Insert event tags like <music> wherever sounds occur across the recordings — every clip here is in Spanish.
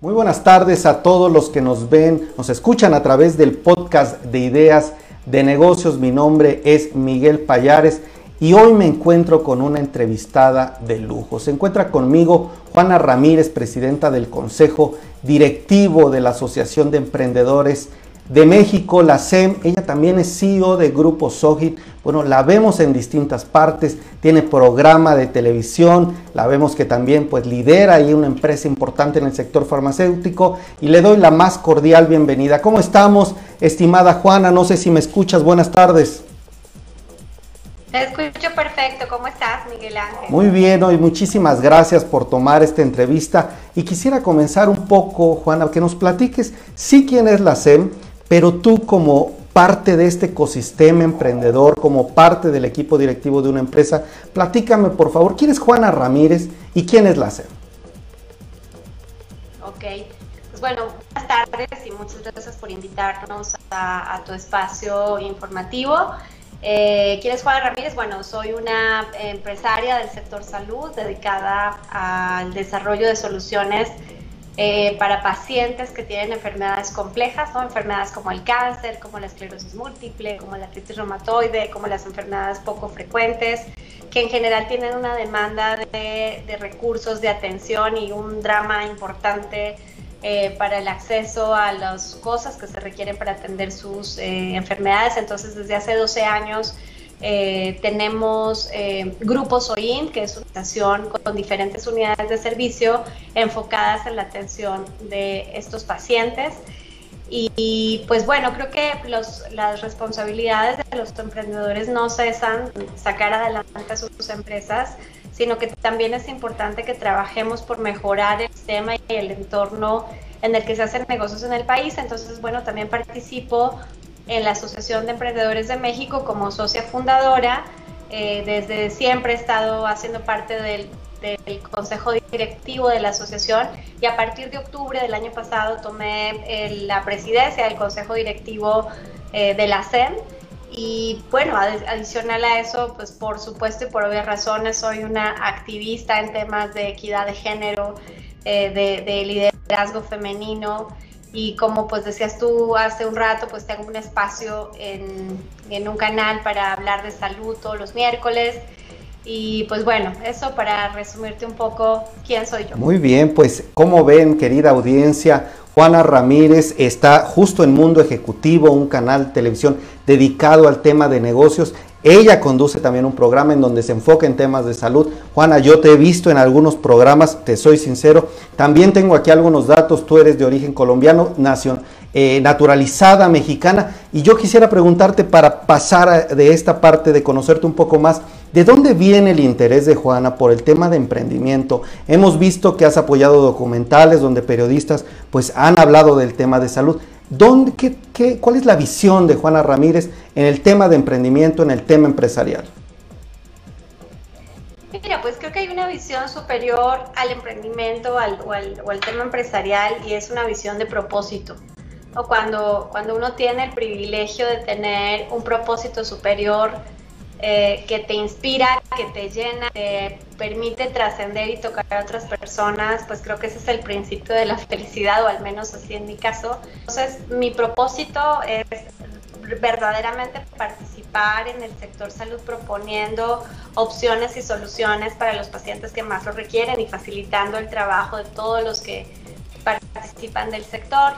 Muy buenas tardes a todos los que nos ven, nos escuchan a través del podcast de ideas de negocios. Mi nombre es Miguel Payares y hoy me encuentro con una entrevistada de lujo. Se encuentra conmigo Juana Ramírez, presidenta del Consejo Directivo de la Asociación de Emprendedores de México, la SEM. Ella también es CEO de Grupo Sogit. Bueno, la vemos en distintas partes, tiene programa de televisión, la vemos que también pues lidera ahí una empresa importante en el sector farmacéutico y le doy la más cordial bienvenida. ¿Cómo estamos, estimada Juana? No sé si me escuchas. Buenas tardes. Te escucho perfecto. ¿Cómo estás, Miguel Ángel? Muy bien, hoy muchísimas gracias por tomar esta entrevista y quisiera comenzar un poco, Juana, que nos platiques sí quién es la SEM, pero tú como parte de este ecosistema emprendedor, como parte del equipo directivo de una empresa, platícame por favor, ¿quién es Juana Ramírez y quién es la SEM? Ok, pues bueno, buenas tardes y muchas gracias por invitarnos a, tu espacio informativo. Eh, ¿Quién es Juana Ramírez? Bueno, soy una empresaria del sector salud dedicada al desarrollo de soluciones eh, para pacientes que tienen enfermedades complejas, ¿no? enfermedades como el cáncer, como la esclerosis múltiple, como la artritis reumatoide, como las enfermedades poco frecuentes, que en general tienen una demanda de, recursos, de atención y un drama importante eh, para el acceso a las cosas que se requieren para atender sus eh, enfermedades. Entonces, desde hace 12 años eh, tenemos eh, Grupos OIN, que es una estación con diferentes unidades de servicio enfocadas en la atención de estos pacientes. Y, pues bueno, creo que las responsabilidades de los emprendedores no cesan sacar adelante a sus empresas, sino que también es importante que trabajemos por mejorar el sistema y el entorno en el que se hacen negocios en el país. Entonces, bueno, también participo en la Asociación de Emprendedores de México como socia fundadora. Eh, desde siempre he estado haciendo parte del, consejo directivo de la asociación y a partir de octubre del año pasado tomé la presidencia del consejo directivo eh, de la SEM. Y bueno, adicional a eso, pues por supuesto y por obvias razones, soy una activista en temas de equidad de género, eh, de, de liderazgo femenino y como pues decías tú hace un rato, pues tengo un espacio en, en, un canal para hablar de salud todos los miércoles. Y pues bueno, eso para resumirte un poco quién soy yo. Muy bien, pues como ven, querida audiencia, Juana Ramírez está justo en Mundo Ejecutivo, un canal de televisión dedicado al tema de negocios. Ella conduce también un programa en donde se enfoca en temas de salud. Juana, yo te he visto en algunos programas, te soy sincero. También tengo aquí algunos datos. Tú eres de origen colombiano, nación, eh, naturalizada mexicana. Y yo quisiera preguntarte para pasar de esta parte de conocerte un poco más, ¿de dónde viene el interés de Juana por el tema de emprendimiento? Hemos visto que has apoyado documentales donde periodistas pues han hablado del tema de salud. ¿Dónde, qué, ¿Cuál es la visión de Juana Ramírez en el tema de emprendimiento, en el tema empresarial? Mira, pues creo que hay una visión superior al emprendimiento o, al, tema empresarial y es una visión de propósito. O cuando, cuando uno tiene el privilegio de tener un propósito superior eh, que te inspira, que te llena, te permite trascender y tocar a otras personas, pues creo que ese es el principio de la felicidad, o al menos así en mi caso. Entonces, mi propósito es verdaderamente participar en el sector salud proponiendo opciones y soluciones para los pacientes que más lo requieren y facilitando el trabajo de todos los que participan del sector.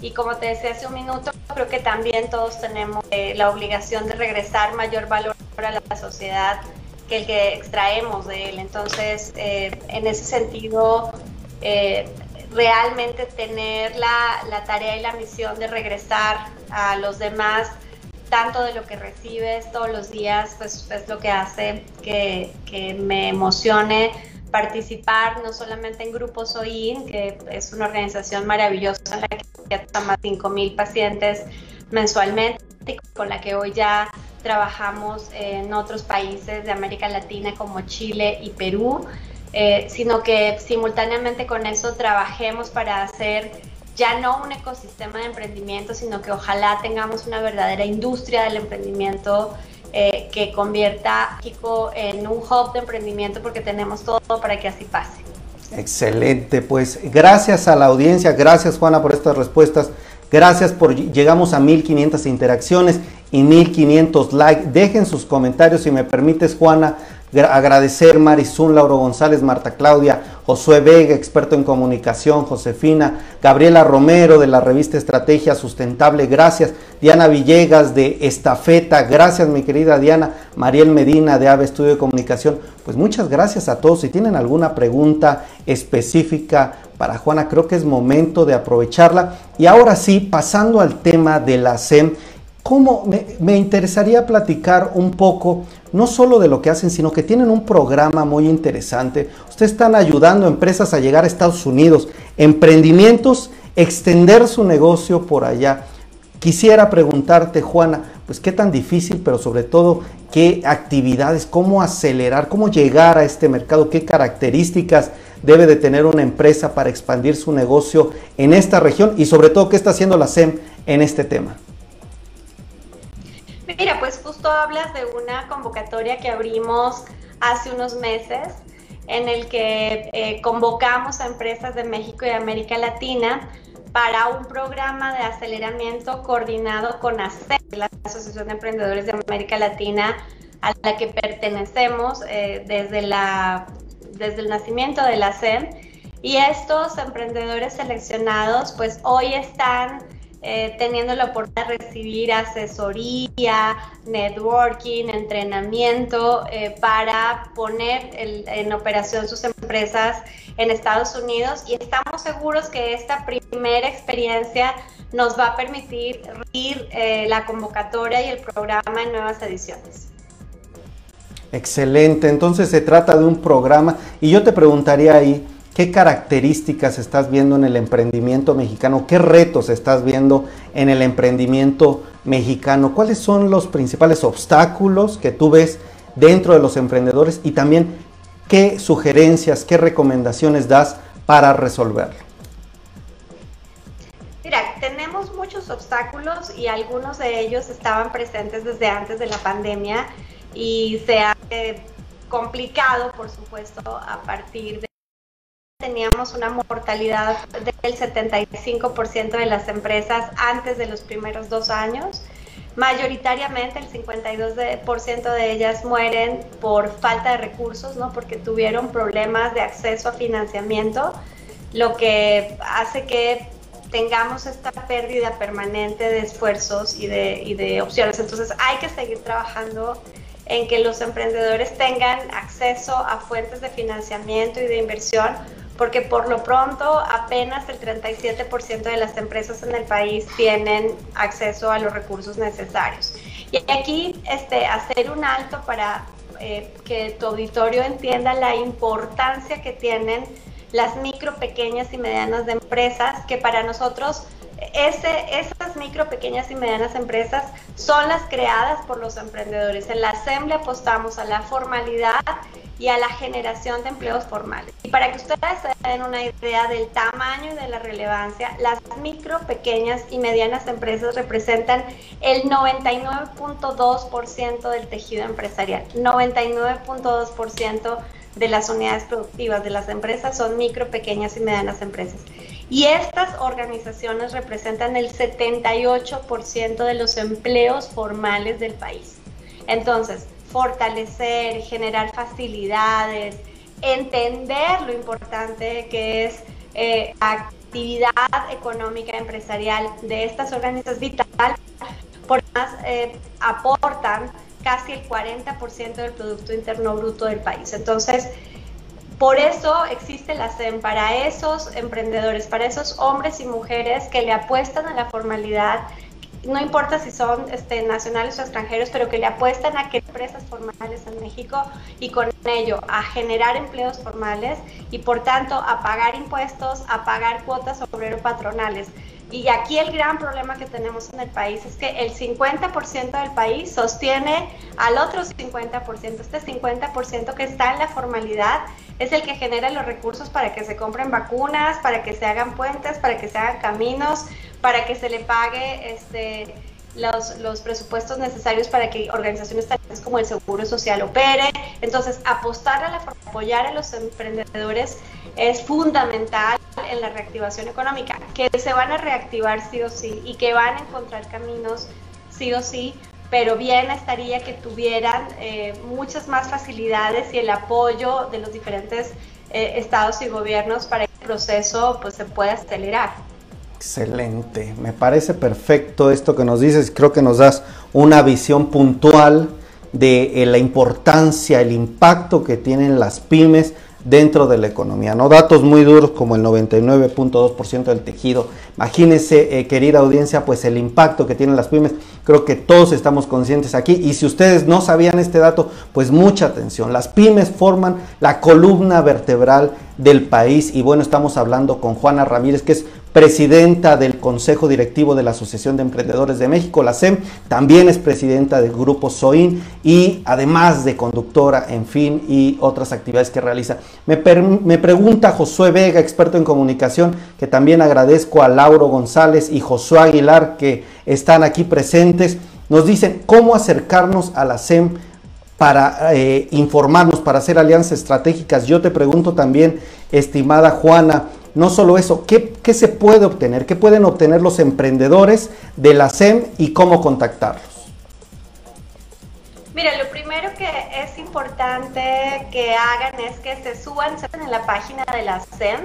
Y como te decía hace un minuto, creo que también todos tenemos eh, la obligación de regresar mayor valor a la sociedad que el que extraemos de él. Entonces, eh, en ese sentido, eh, realmente tener la, la, tarea y la misión de regresar a los demás tanto de lo que recibes todos los días, pues es lo que hace que, que me emocione participar no solamente en Grupos OIN, que es una organización maravillosa en la que ya de 5.000 pacientes mensualmente, con la que hoy ya trabajamos en otros países de América Latina como Chile y Perú, eh, sino que simultáneamente con eso trabajemos para hacer ya no un ecosistema de emprendimiento, sino que ojalá tengamos una verdadera industria del emprendimiento eh, que convierta a México en un hub de emprendimiento porque tenemos todo para que así pase. Excelente, pues gracias a la audiencia, gracias Juana por estas respuestas, gracias por llegamos a 1500 interacciones y 1500 likes. Dejen sus comentarios si me permites Juana, agradecer Marizún, Lauro González, Marta Claudia, Josué Vega, experto en comunicación, Josefina, Gabriela Romero de la revista Estrategia Sustentable, gracias, Diana Villegas de Estafeta, gracias mi querida Diana, Mariel Medina de AVE Estudio de Comunicación, pues muchas gracias a todos. Si tienen alguna pregunta específica para Juana, creo que es momento de aprovecharla. Y ahora sí, pasando al tema de la SEM, ¿cómo me, interesaría platicar un poco no solo de lo que hacen, sino que tienen un programa muy interesante. Ustedes están ayudando a empresas a llegar a Estados Unidos, emprendimientos, extender su negocio por allá. Quisiera preguntarte, Juana, pues qué tan difícil, pero sobre todo qué actividades, cómo acelerar, cómo llegar a este mercado, qué características debe de tener una empresa para expandir su negocio en esta región y sobre todo qué está haciendo la SEM en este tema. Mira, pues justo hablas de una convocatoria que abrimos hace unos meses en el que eh, convocamos a empresas de México y América Latina para un programa de aceleramiento coordinado con ACE, la Asociación de Emprendedores de América Latina, a la que pertenecemos eh, desde, la, desde el nacimiento de la CEM. Y estos emprendedores seleccionados, pues hoy están eh, teniendo la oportunidad de recibir asesoría, networking, entrenamiento eh, para poner en operación sus empresas en Estados Unidos. Y estamos seguros que esta primera experiencia nos va a permitir ir eh, la convocatoria y el programa en nuevas ediciones. Excelente, entonces se trata de un programa. Y yo te preguntaría ahí, ¿Qué características estás viendo en el emprendimiento mexicano? ¿Qué retos estás viendo en el emprendimiento mexicano? ¿Cuáles son los principales obstáculos que tú ves dentro de los emprendedores? Y también, ¿qué sugerencias, qué recomendaciones das para resolverlo? Mira, tenemos muchos obstáculos y algunos de ellos estaban presentes desde antes de la pandemia y se ha eh, complicado, por supuesto, a partir de teníamos una mortalidad del 75% de las empresas antes de los primeros dos años. Mayoritariamente el 52% de ellas mueren por falta de recursos, ¿no? porque tuvieron problemas de acceso a financiamiento, lo que hace que tengamos esta pérdida permanente de esfuerzos y de, y de opciones. Entonces hay que seguir trabajando en que los emprendedores tengan acceso a fuentes de financiamiento y de inversión porque por lo pronto apenas el 37% de las empresas en el país tienen acceso a los recursos necesarios. Y aquí este, hacer un alto para eh, que tu auditorio entienda la importancia que tienen las micro, pequeñas y medianas empresas, que para nosotros ese, esas micro, pequeñas y medianas empresas son las creadas por los emprendedores. En la SEM apostamos a la formalidad y a la generación de empleos formales. Y para que ustedes se den una idea del tamaño y de la relevancia, las micro, pequeñas y medianas empresas representan el 99.2% del tejido empresarial. 99.2% de las unidades productivas de las empresas son micro, pequeñas y medianas empresas. Y estas organizaciones representan el 78% de los empleos formales del país. Entonces, fortalecer, generar facilidades, entender lo importante que es eh, actividad económica empresarial de estas organizaciones vital, porque más eh, aportan casi el 40% del Producto Interno Bruto del país. Entonces, por eso existe la SEM, para esos emprendedores, para esos hombres y mujeres que le apuestan a la formalidad, no importa si son este, nacionales o extranjeros, pero que le apuestan a que empresas formales en México y con ello a generar empleos formales y por tanto a pagar impuestos, a pagar cuotas obrero patronales. Y aquí el gran problema que tenemos en el país es que el 50% del país sostiene al otro 50%. Este 50% que está en la formalidad es el que genera los recursos para que se compren vacunas, para que se hagan puentes, para que se hagan caminos, para que se le pague este, los, los, presupuestos necesarios para que organizaciones tales como el Seguro Social opere. Entonces, apostar a la apoyar a los emprendedores es fundamental en la reactivación económica, que se van a reactivar sí o sí y que van a encontrar caminos sí o sí, pero bien estaría que tuvieran eh, muchas más facilidades y el apoyo de los diferentes eh, estados y gobiernos para que el proceso pues, se pueda acelerar. Excelente, me parece perfecto esto que nos dices, creo que nos das una visión puntual de eh, la importancia, el impacto que tienen las pymes dentro de la economía. ¿no? Datos muy duros como el 99.2% del tejido. Imagínense, eh, querida audiencia, pues el impacto que tienen las pymes. Creo que todos estamos conscientes aquí. Y si ustedes no sabían este dato, pues mucha atención. Las pymes forman la columna vertebral del país. Y bueno, estamos hablando con Juana Ramírez, que es presidenta del Consejo Directivo de la Asociación de Emprendedores de México, la SEM, también es presidenta del grupo SOIN y además de conductora, en fin, y otras actividades que realiza. Me, me pregunta Josué Vega, experto en comunicación, que también agradezco a Lauro González y Josué Aguilar que están aquí presentes, nos dicen cómo acercarnos a la SEM para eh, informarnos, para hacer alianzas estratégicas. Yo te pregunto también, estimada Juana, no solo eso, ¿qué, se puede obtener? ¿Qué pueden obtener los emprendedores de la SEM y cómo contactarlos? Mira, lo primero que es importante que hagan es que se suban en la página de la SEM,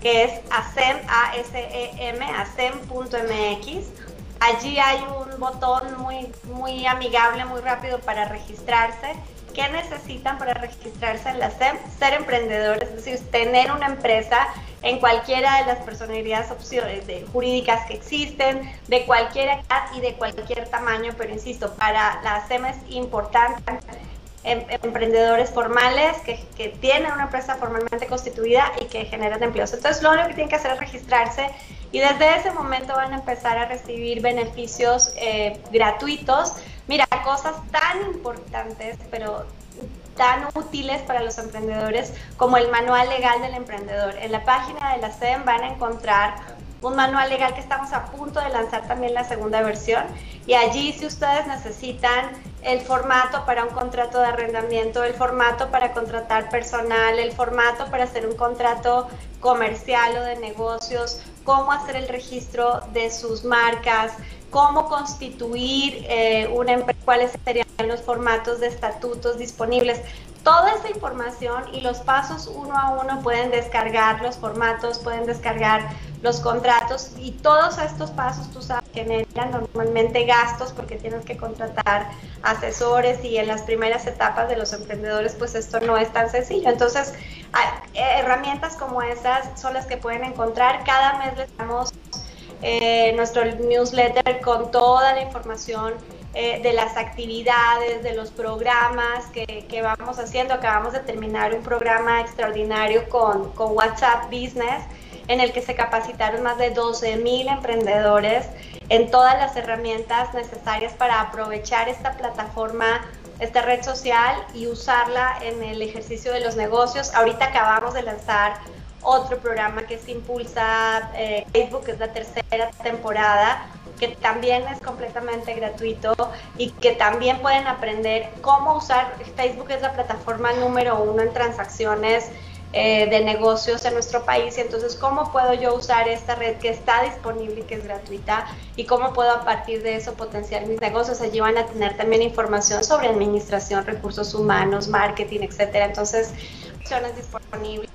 que es asem, a s e m asem.mx. Allí hay un botón muy, muy amigable, muy rápido para registrarse ¿Qué necesitan para registrarse en la SEM? Ser emprendedores, es decir, tener una empresa en cualquiera de las personalidades opciones de, jurídicas que existen, de cualquier edad y de cualquier tamaño, pero insisto, para la SEM es importante em, emprendedores formales que, que, tienen una empresa formalmente constituida y que generan empleos. Entonces, lo único que tienen que hacer es registrarse y desde ese momento van a empezar a recibir beneficios eh, gratuitos Mira, cosas tan importantes, pero tan útiles para los emprendedores como el manual legal del emprendedor. En la página de la SEM van a encontrar un manual legal que estamos a punto de lanzar también la segunda versión y allí si ustedes necesitan el formato para un contrato de arrendamiento, el formato para contratar personal, el formato para hacer un contrato comercial o de negocios, cómo hacer el registro de sus marcas, cómo constituir eh, una empresa, cuáles serían los formatos de estatutos disponibles. Toda esa información y los pasos uno a uno pueden descargar los formatos, pueden descargar los contratos y todos estos pasos, tú sabes, generan normalmente gastos porque tienes que contratar asesores y en las primeras etapas de los emprendedores pues esto no es tan sencillo. Entonces, herramientas como esas son las que pueden encontrar. Cada mes les damos eh, nuestro newsletter con toda la información eh, de las actividades, de los programas que, que, vamos haciendo. Acabamos de terminar un programa extraordinario con, con WhatsApp Business en el que se capacitaron más de 12 mil emprendedores en todas las herramientas necesarias para aprovechar esta plataforma, esta red social y usarla en el ejercicio de los negocios. Ahorita acabamos de lanzar otro programa que se Impulsa eh, Facebook, que es la tercera temporada, que también es completamente gratuito y que también pueden aprender cómo usar. Facebook es la plataforma número uno en transacciones eh, de negocios en nuestro país. Entonces, ¿cómo puedo yo usar esta red que está disponible y que es gratuita? ¿Y cómo puedo a partir de eso potenciar mis negocios? Allí van a tener también información sobre administración, recursos humanos, marketing, etcétera. Entonces, opciones disponibles,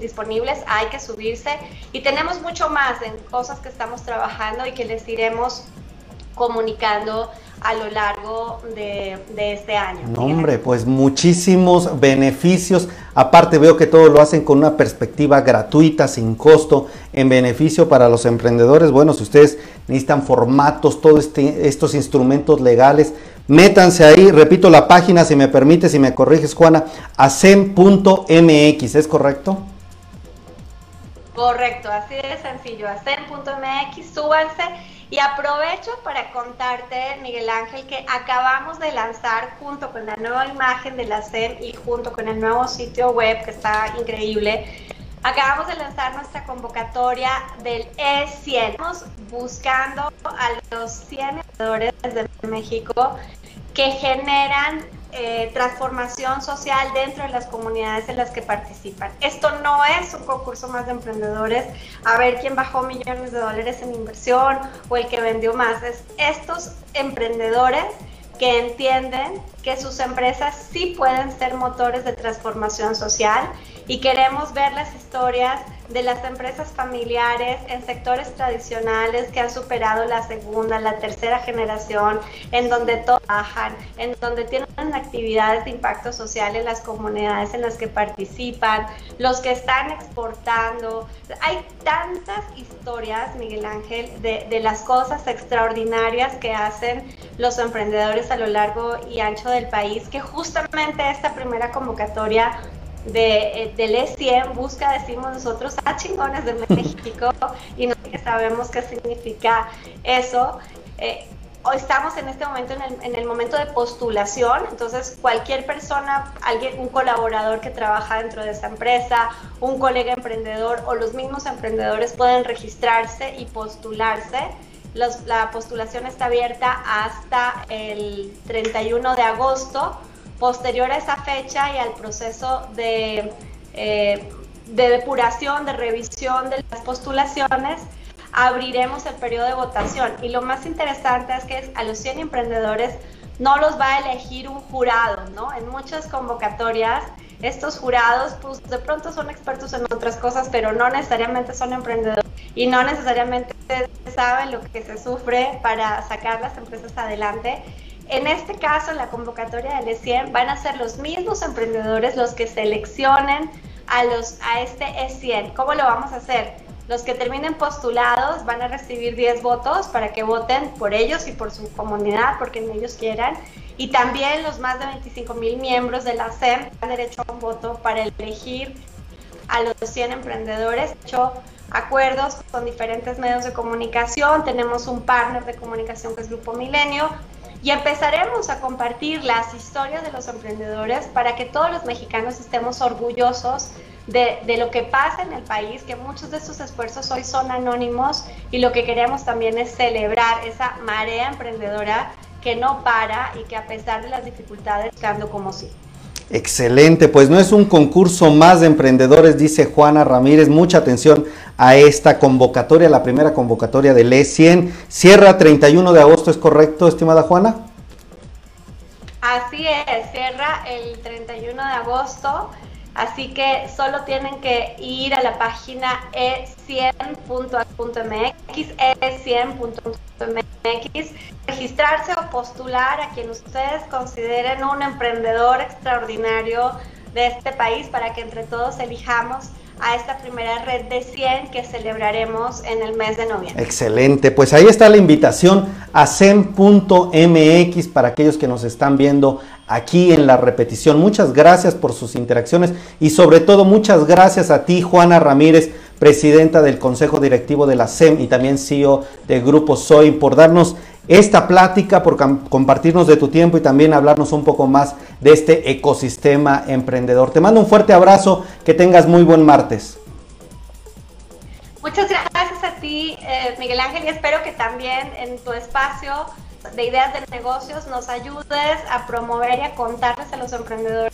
disponibles, hay que subirse y tenemos mucho más en cosas que estamos trabajando y que les iremos comunicando a lo largo de, este año. hombre, pues muchísimos beneficios. Aparte veo que todo lo hacen con una perspectiva gratuita, sin costo, en beneficio para los emprendedores. Bueno, si ustedes necesitan formatos, todos este, estos instrumentos legales, métanse ahí. Repito la página, si me permite, si me corriges, Juana, acem.mx, ¿es correcto? Correcto, así de sencillo, acem.mx, súbanse y aprovecho para contarte, Miguel Ángel, que acabamos de lanzar junto con la nueva imagen de la SEM y junto con el nuevo sitio web que está increíble, acabamos de lanzar nuestra convocatoria del E100. Estamos buscando a los 100 emprendedores de México que generan eh, transformación social dentro de las comunidades en las que participan. Esto no es un concurso más de emprendedores, a ver quién bajó millones de dólares en inversión o el que vendió más. Es estos emprendedores que entienden que sus empresas sí pueden ser motores de transformación social y queremos ver las historias de las empresas familiares en sectores tradicionales que han superado la segunda, la tercera generación, en donde trabajan, en donde tienen actividades de impacto social en las comunidades en las que participan, los que están exportando. Hay tantas historias, Miguel Ángel, de, de las cosas extraordinarias que hacen los emprendedores a lo largo y ancho del país, que justamente esta primera convocatoria de, eh, del E100 busca, decimos nosotros, a chingones de <laughs> México y no sabemos qué significa eso. Eh, estamos en este momento en el, en el, momento de postulación, entonces cualquier persona, alguien, un colaborador que trabaja dentro de esa empresa, un colega emprendedor o los mismos emprendedores pueden registrarse y postularse. la postulación está abierta hasta el 31 de agosto Posterior a esa fecha y al proceso de, eh, de depuración, de revisión de las postulaciones, abriremos el periodo de votación. Y lo más interesante es que a los 100 emprendedores no los va a elegir un jurado, ¿no? En muchas convocatorias, estos jurados, pues de pronto son expertos en otras cosas, pero no necesariamente son emprendedores y no necesariamente saben lo que se sufre para sacar las empresas adelante. En este caso, en la convocatoria del E100, van a ser los mismos emprendedores los que seleccionen a, los, a este E100. ¿Cómo lo vamos a hacer? Los que terminen postulados van a recibir 10 votos para que voten por ellos y por su comunidad, porque ellos quieran. Y también los más de 25 mil miembros de la SEM han derecho a un voto para elegir a los 100 emprendedores. hecho acuerdos con diferentes medios de comunicación. Tenemos un partner de comunicación que es Grupo Milenio y empezaremos a compartir las historias de los emprendedores para que todos los mexicanos estemos orgullosos de, de, lo que pasa en el país, que muchos de estos esfuerzos hoy son anónimos y lo que queremos también es celebrar esa marea emprendedora que no para y que a pesar de las dificultades, buscando como sí. Excelente, pues no es un concurso más de emprendedores, dice Juana Ramírez. Mucha atención a esta convocatoria, la primera convocatoria del E100. Cierra 31 de agosto, ¿es correcto, estimada Juana? Así es, cierra el 31 de agosto. Así que solo tienen que ir a la página e100.mx, e100.mx, registrarse o postular a quien ustedes consideren un emprendedor extraordinario de este país para que entre todos elijamos a esta primera red de 100 que celebraremos en el mes de noviembre. Excelente, pues ahí está la invitación a sem.mx para aquellos que nos están viendo aquí en la repetición. Muchas gracias por sus interacciones y sobre todo muchas gracias a ti, Juana Ramírez, presidenta del Consejo Directivo de la SEM y también CEO de Grupo Soy, por darnos esta plática, por compartirnos de tu tiempo y también hablarnos un poco más de este ecosistema emprendedor. Te mando un fuerte abrazo, que tengas muy buen martes. Muchas gracias a ti, eh, Miguel Ángel, y espero que también en tu espacio de ideas de negocios nos ayudes a promover y a contarles a los emprendedores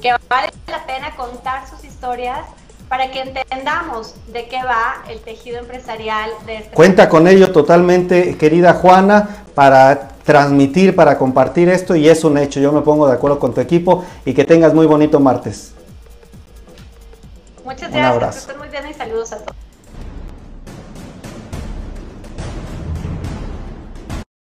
que vale la pena contar sus historias para que entendamos de qué va el tejido empresarial de este Cuenta con ello totalmente, querida Juana, para transmitir, para compartir esto y es un hecho. Yo me pongo de acuerdo con tu equipo y que tengas muy bonito martes. Muchas gracias, que estén muy bien y saludos a todos.